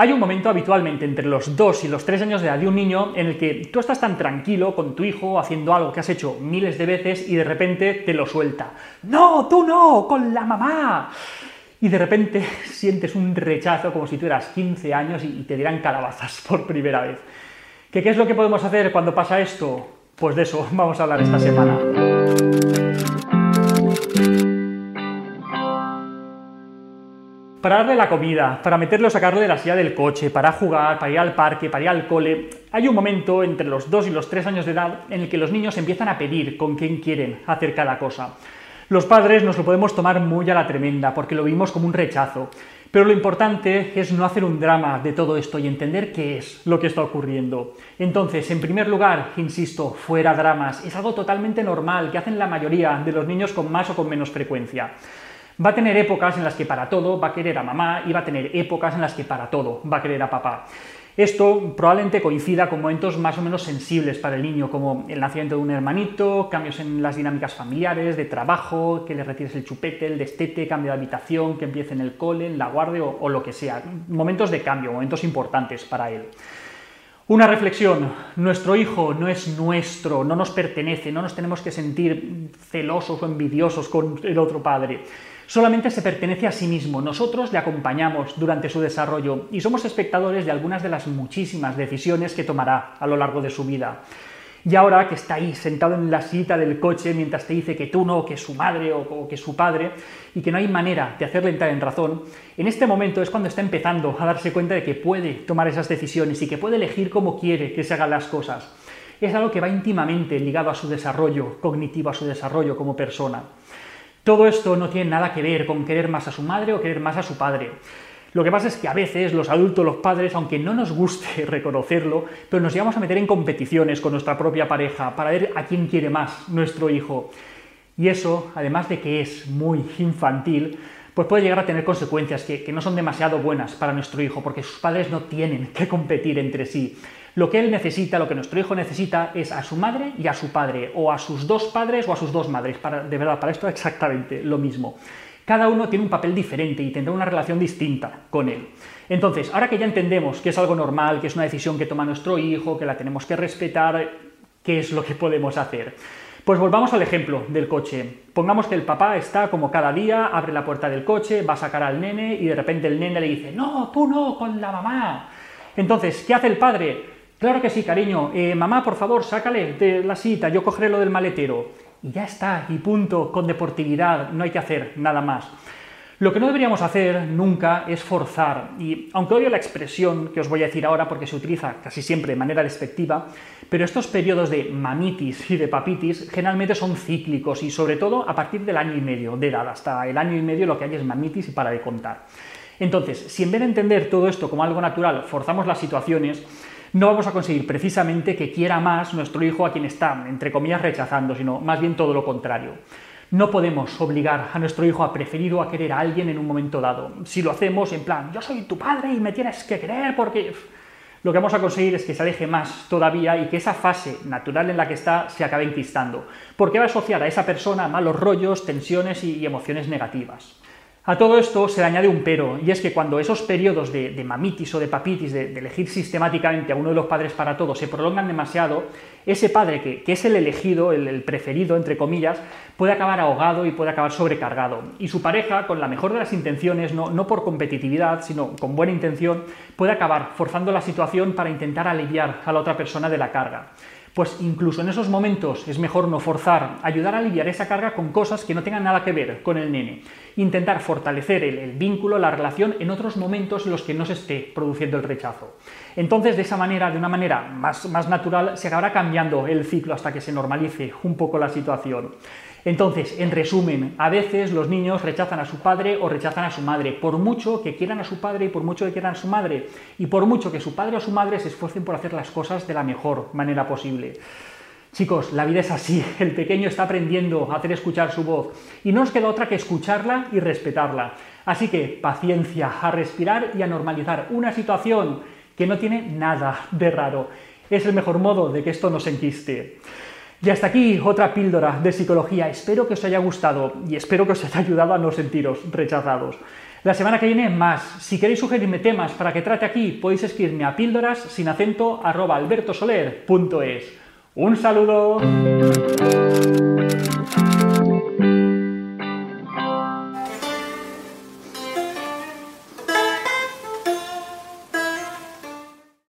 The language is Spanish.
Hay un momento habitualmente entre los 2 y los 3 años de edad de un niño en el que tú estás tan tranquilo con tu hijo haciendo algo que has hecho miles de veces y de repente te lo suelta. No, tú no, con la mamá. Y de repente sientes un rechazo como si tuvieras 15 años y te dieran calabazas por primera vez. ¿Qué, ¿Qué es lo que podemos hacer cuando pasa esto? Pues de eso vamos a hablar esta semana. Para darle la comida, para meterlo, sacarle de la silla del coche, para jugar, para ir al parque, para ir al cole. Hay un momento entre los 2 y los 3 años de edad en el que los niños empiezan a pedir con quién quieren hacer cada cosa. Los padres nos lo podemos tomar muy a la tremenda porque lo vimos como un rechazo. Pero lo importante es no hacer un drama de todo esto y entender qué es lo que está ocurriendo. Entonces, en primer lugar, insisto, fuera dramas, es algo totalmente normal que hacen la mayoría de los niños con más o con menos frecuencia. Va a tener épocas en las que para todo va a querer a mamá y va a tener épocas en las que para todo va a querer a papá. Esto probablemente coincida con momentos más o menos sensibles para el niño, como el nacimiento de un hermanito, cambios en las dinámicas familiares, de trabajo, que le retires el chupete, el destete, cambio de habitación, que empiece en el cole, en la guardia o, o lo que sea. Momentos de cambio, momentos importantes para él. Una reflexión, nuestro hijo no es nuestro, no nos pertenece, no nos tenemos que sentir celosos o envidiosos con el otro padre solamente se pertenece a sí mismo. Nosotros le acompañamos durante su desarrollo y somos espectadores de algunas de las muchísimas decisiones que tomará a lo largo de su vida. Y ahora que está ahí sentado en la silla del coche mientras te dice que tú no, que su madre o, que su padre, y que no hay manera de hacerle entrar en razón, en este momento es cuando está empezando a darse cuenta de que puede tomar esas decisiones y que puede elegir cómo quiere que se hagan las cosas. Es algo que va íntimamente ligado a su desarrollo cognitivo, a su desarrollo como persona. Todo esto no tiene nada que ver con querer más a su madre o querer más a su padre. Lo que pasa es que a veces los adultos, los padres, aunque no nos guste reconocerlo, pero nos llevamos a meter en competiciones con nuestra propia pareja para ver a quién quiere más nuestro hijo. Y eso, además de que es muy infantil, pues puede llegar a tener consecuencias que, que no son demasiado buenas para nuestro hijo, porque sus padres no tienen que competir entre sí. Lo que él necesita, lo que nuestro hijo necesita es a su madre y a su padre, o a sus dos padres o a sus dos madres. Para, de verdad, para esto es exactamente lo mismo. Cada uno tiene un papel diferente y tendrá una relación distinta con él. Entonces, ahora que ya entendemos que es algo normal, que es una decisión que toma nuestro hijo, que la tenemos que respetar, ¿qué es lo que podemos hacer? Pues volvamos al ejemplo del coche. Pongamos que el papá está como cada día, abre la puerta del coche, va a sacar al nene y de repente el nene le dice, no, tú no, con la mamá. Entonces, ¿qué hace el padre? Claro que sí, cariño. Eh, mamá, por favor, sácale de la cita, yo cogeré lo del maletero. Y ya está, y punto, con deportividad, no hay que hacer nada más. Lo que no deberíamos hacer nunca es forzar, y aunque odio la expresión que os voy a decir ahora porque se utiliza casi siempre de manera despectiva, pero estos periodos de mamitis y de papitis generalmente son cíclicos y sobre todo a partir del año y medio de edad, hasta el año y medio lo que hay es mamitis y para de contar. Entonces, si en vez de entender todo esto como algo natural forzamos las situaciones, no vamos a conseguir precisamente que quiera más nuestro hijo a quien está, entre comillas, rechazando, sino más bien todo lo contrario. No podemos obligar a nuestro hijo a preferir o a querer a alguien en un momento dado. Si lo hacemos en plan, yo soy tu padre y me tienes que querer porque... Lo que vamos a conseguir es que se aleje más todavía y que esa fase natural en la que está se acabe enquistando, porque va a asociar a esa persona malos rollos, tensiones y emociones negativas. A todo esto se le añade un pero, y es que cuando esos periodos de, mamitis o de papitis, de, elegir sistemáticamente a uno de los padres para todo, se prolongan demasiado, ese padre que, es el elegido, el, preferido, entre comillas, puede acabar ahogado y puede acabar sobrecargado. Y su pareja, con la mejor de las intenciones, no, no por competitividad, sino con buena intención, puede acabar forzando la situación para intentar aliviar a la otra persona de la carga pues incluso en esos momentos es mejor no forzar, ayudar a aliviar esa carga con cosas que no tengan nada que ver con el nene. Intentar fortalecer el, vínculo, la relación en otros momentos en los que no se esté produciendo el rechazo. Entonces, de esa manera, de una manera más, más natural, se acabará cambiando el ciclo hasta que se normalice un poco la situación. Entonces, en resumen, a veces los niños rechazan a su padre o rechazan a su madre, por mucho que quieran a su padre y por mucho que quieran a su madre, y por mucho que su padre o su madre se esfuercen por hacer las cosas de la mejor manera posible. Chicos, la vida es así, el pequeño está aprendiendo a hacer escuchar su voz y no nos queda otra que escucharla y respetarla. Así que paciencia, a respirar y a normalizar una situación que no tiene nada de raro. Es el mejor modo de que esto no se enquiste. Y hasta aquí otra píldora de psicología. Espero que os haya gustado y espero que os haya ayudado a no sentiros rechazados. La semana que viene más. Si queréis sugerirme temas para que trate aquí, podéis escribirme a píldoras sin acento arroba albertosoler.es. ¡Un saludo!